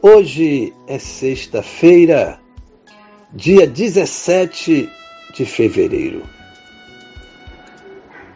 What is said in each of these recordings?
Hoje é sexta-feira, dia 17 de fevereiro.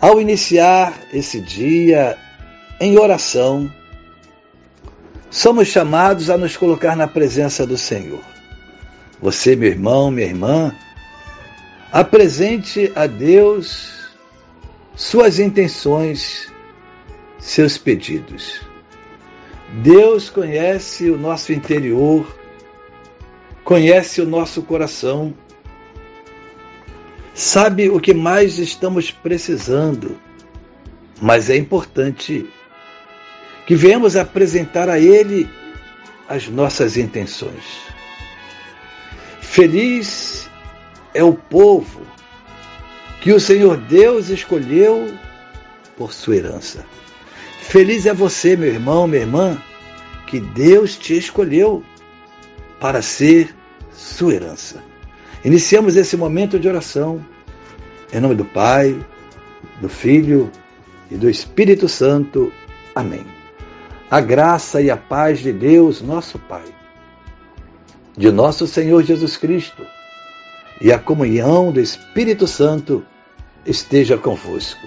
Ao iniciar esse dia em oração, somos chamados a nos colocar na presença do Senhor. Você, meu irmão, minha irmã, apresente a Deus suas intenções, seus pedidos. Deus conhece o nosso interior, conhece o nosso coração, sabe o que mais estamos precisando, mas é importante que venhamos apresentar a Ele as nossas intenções. Feliz é o povo que o Senhor Deus escolheu por sua herança. Feliz é você, meu irmão, minha irmã, que Deus te escolheu para ser sua herança. Iniciamos esse momento de oração em nome do Pai, do Filho e do Espírito Santo. Amém. A graça e a paz de Deus, nosso Pai, de nosso Senhor Jesus Cristo e a comunhão do Espírito Santo esteja convosco.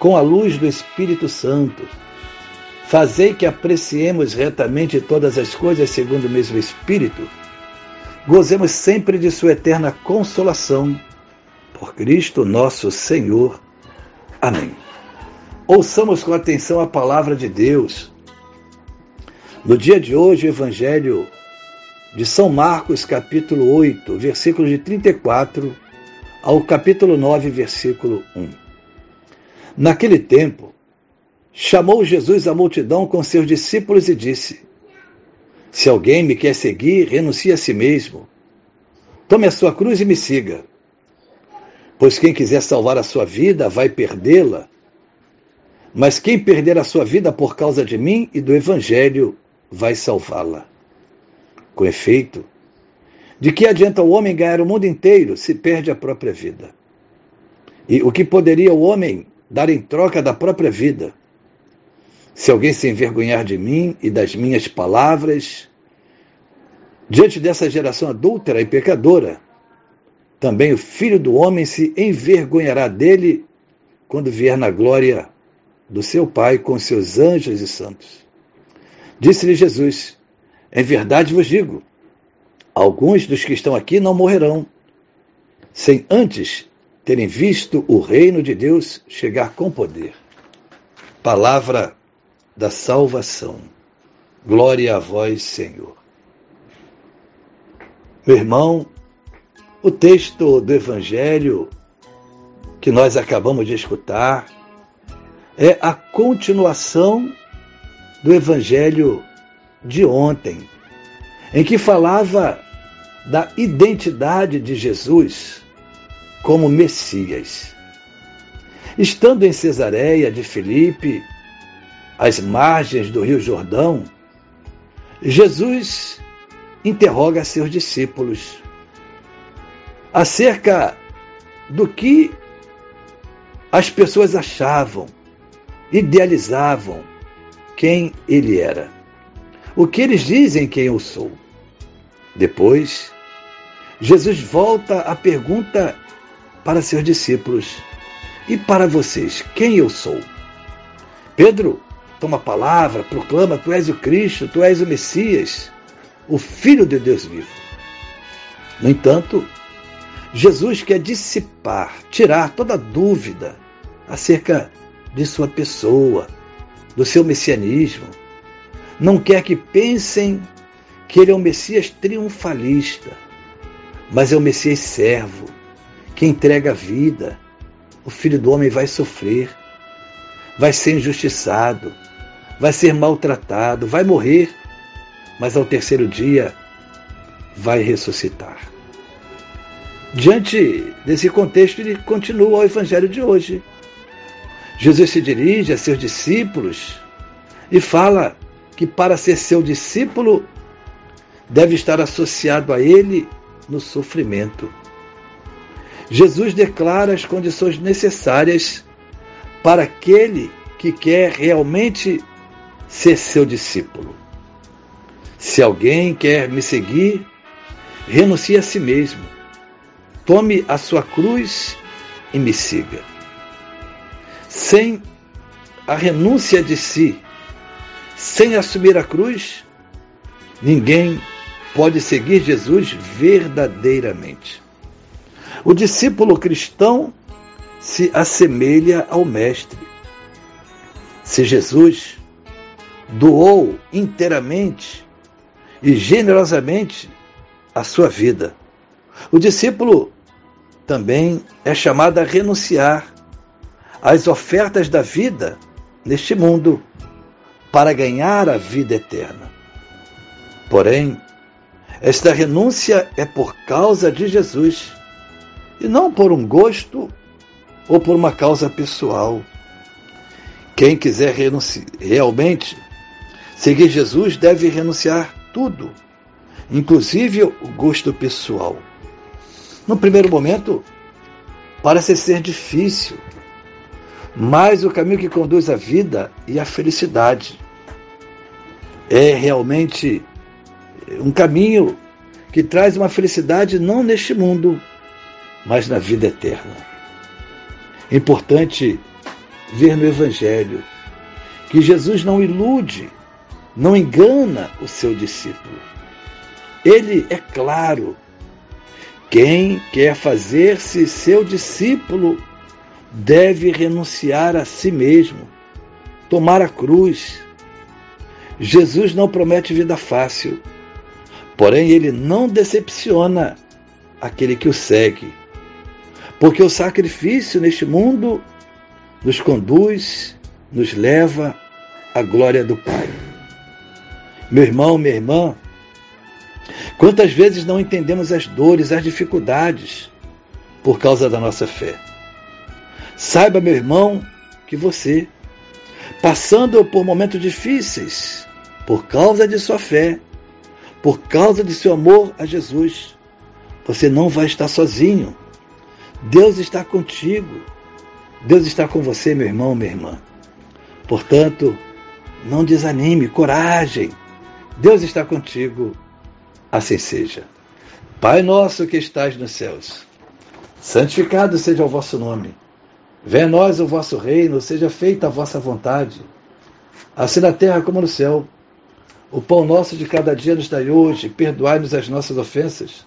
com a luz do Espírito Santo. Fazei que apreciemos retamente todas as coisas segundo o mesmo Espírito. Gozemos sempre de Sua eterna consolação. Por Cristo nosso Senhor. Amém. Ouçamos com atenção a palavra de Deus. No dia de hoje, o Evangelho de São Marcos, capítulo 8, versículo de 34 ao capítulo 9, versículo 1. Naquele tempo, chamou Jesus a multidão com seus discípulos e disse: Se alguém me quer seguir, renuncie a si mesmo. Tome a sua cruz e me siga. Pois quem quiser salvar a sua vida vai perdê-la. Mas quem perder a sua vida por causa de mim e do Evangelho vai salvá-la. Com efeito, de que adianta o homem ganhar o mundo inteiro se perde a própria vida? E o que poderia o homem dar em troca da própria vida. Se alguém se envergonhar de mim e das minhas palavras, diante dessa geração adúltera e pecadora, também o filho do homem se envergonhará dele quando vier na glória do seu Pai com seus anjos e santos. Disse-lhe Jesus: Em verdade vos digo, alguns dos que estão aqui não morrerão, sem antes terem visto o reino de Deus chegar com poder. Palavra da salvação. Glória a vós, Senhor. Meu irmão, o texto do Evangelho que nós acabamos de escutar é a continuação do Evangelho de ontem, em que falava da identidade de Jesus como Messias. Estando em Cesareia de Filipe, às margens do Rio Jordão, Jesus interroga seus discípulos acerca do que as pessoas achavam, idealizavam quem ele era. O que eles dizem quem eu sou. Depois, Jesus volta à pergunta para seus discípulos: E para vocês, quem eu sou? Pedro toma a palavra, proclama: Tu és o Cristo, tu és o Messias, o Filho de Deus vivo. No entanto, Jesus quer dissipar, tirar toda dúvida acerca de sua pessoa, do seu messianismo. Não quer que pensem que ele é um Messias triunfalista, mas é um Messias servo, que entrega a vida. O filho do homem vai sofrer, vai ser injustiçado, vai ser maltratado, vai morrer, mas ao terceiro dia vai ressuscitar. Diante desse contexto, ele continua o evangelho de hoje. Jesus se dirige a seus discípulos e fala que para ser seu discípulo deve estar associado a ele no sofrimento. Jesus declara as condições necessárias para aquele que quer realmente ser seu discípulo. Se alguém quer me seguir, renuncie a si mesmo Tome a sua cruz e me siga. Sem a renúncia de si, sem assumir a cruz, ninguém pode seguir Jesus verdadeiramente. O discípulo cristão se assemelha ao Mestre. Se Jesus doou inteiramente e generosamente a sua vida, o discípulo também é chamada a renunciar às ofertas da vida neste mundo para ganhar a vida eterna. Porém, esta renúncia é por causa de Jesus e não por um gosto ou por uma causa pessoal. Quem quiser realmente seguir Jesus deve renunciar tudo, inclusive o gosto pessoal. No primeiro momento, parece ser difícil, mas o caminho que conduz à vida e à felicidade é realmente um caminho que traz uma felicidade não neste mundo, mas na vida eterna. É importante ver no Evangelho que Jesus não ilude, não engana o seu discípulo. Ele é claro quem quer fazer-se seu discípulo deve renunciar a si mesmo, tomar a cruz. Jesus não promete vida fácil, porém ele não decepciona aquele que o segue, porque o sacrifício neste mundo nos conduz, nos leva à glória do Pai. Meu irmão, minha irmã, Quantas vezes não entendemos as dores, as dificuldades por causa da nossa fé? Saiba, meu irmão, que você, passando por momentos difíceis, por causa de sua fé, por causa de seu amor a Jesus, você não vai estar sozinho. Deus está contigo. Deus está com você, meu irmão, minha irmã. Portanto, não desanime, coragem. Deus está contigo assim seja. Pai nosso que estais nos céus, santificado seja o vosso nome. Venha a nós o vosso reino, seja feita a vossa vontade, assim na terra como no céu. O pão nosso de cada dia nos dai hoje, perdoai-nos as nossas ofensas,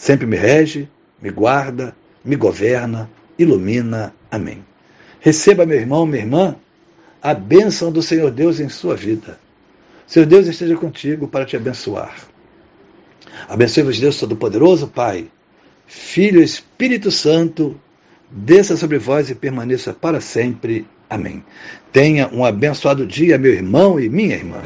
sempre me rege, me guarda, me governa, ilumina. Amém. Receba, meu irmão, minha irmã, a bênção do Senhor Deus em sua vida seu Deus esteja contigo para te abençoar. Abençoe-vos, Deus Todo-Poderoso, Pai, Filho e Espírito Santo, desça sobre vós e permaneça para sempre. Amém. Tenha um abençoado dia, meu irmão e minha irmã.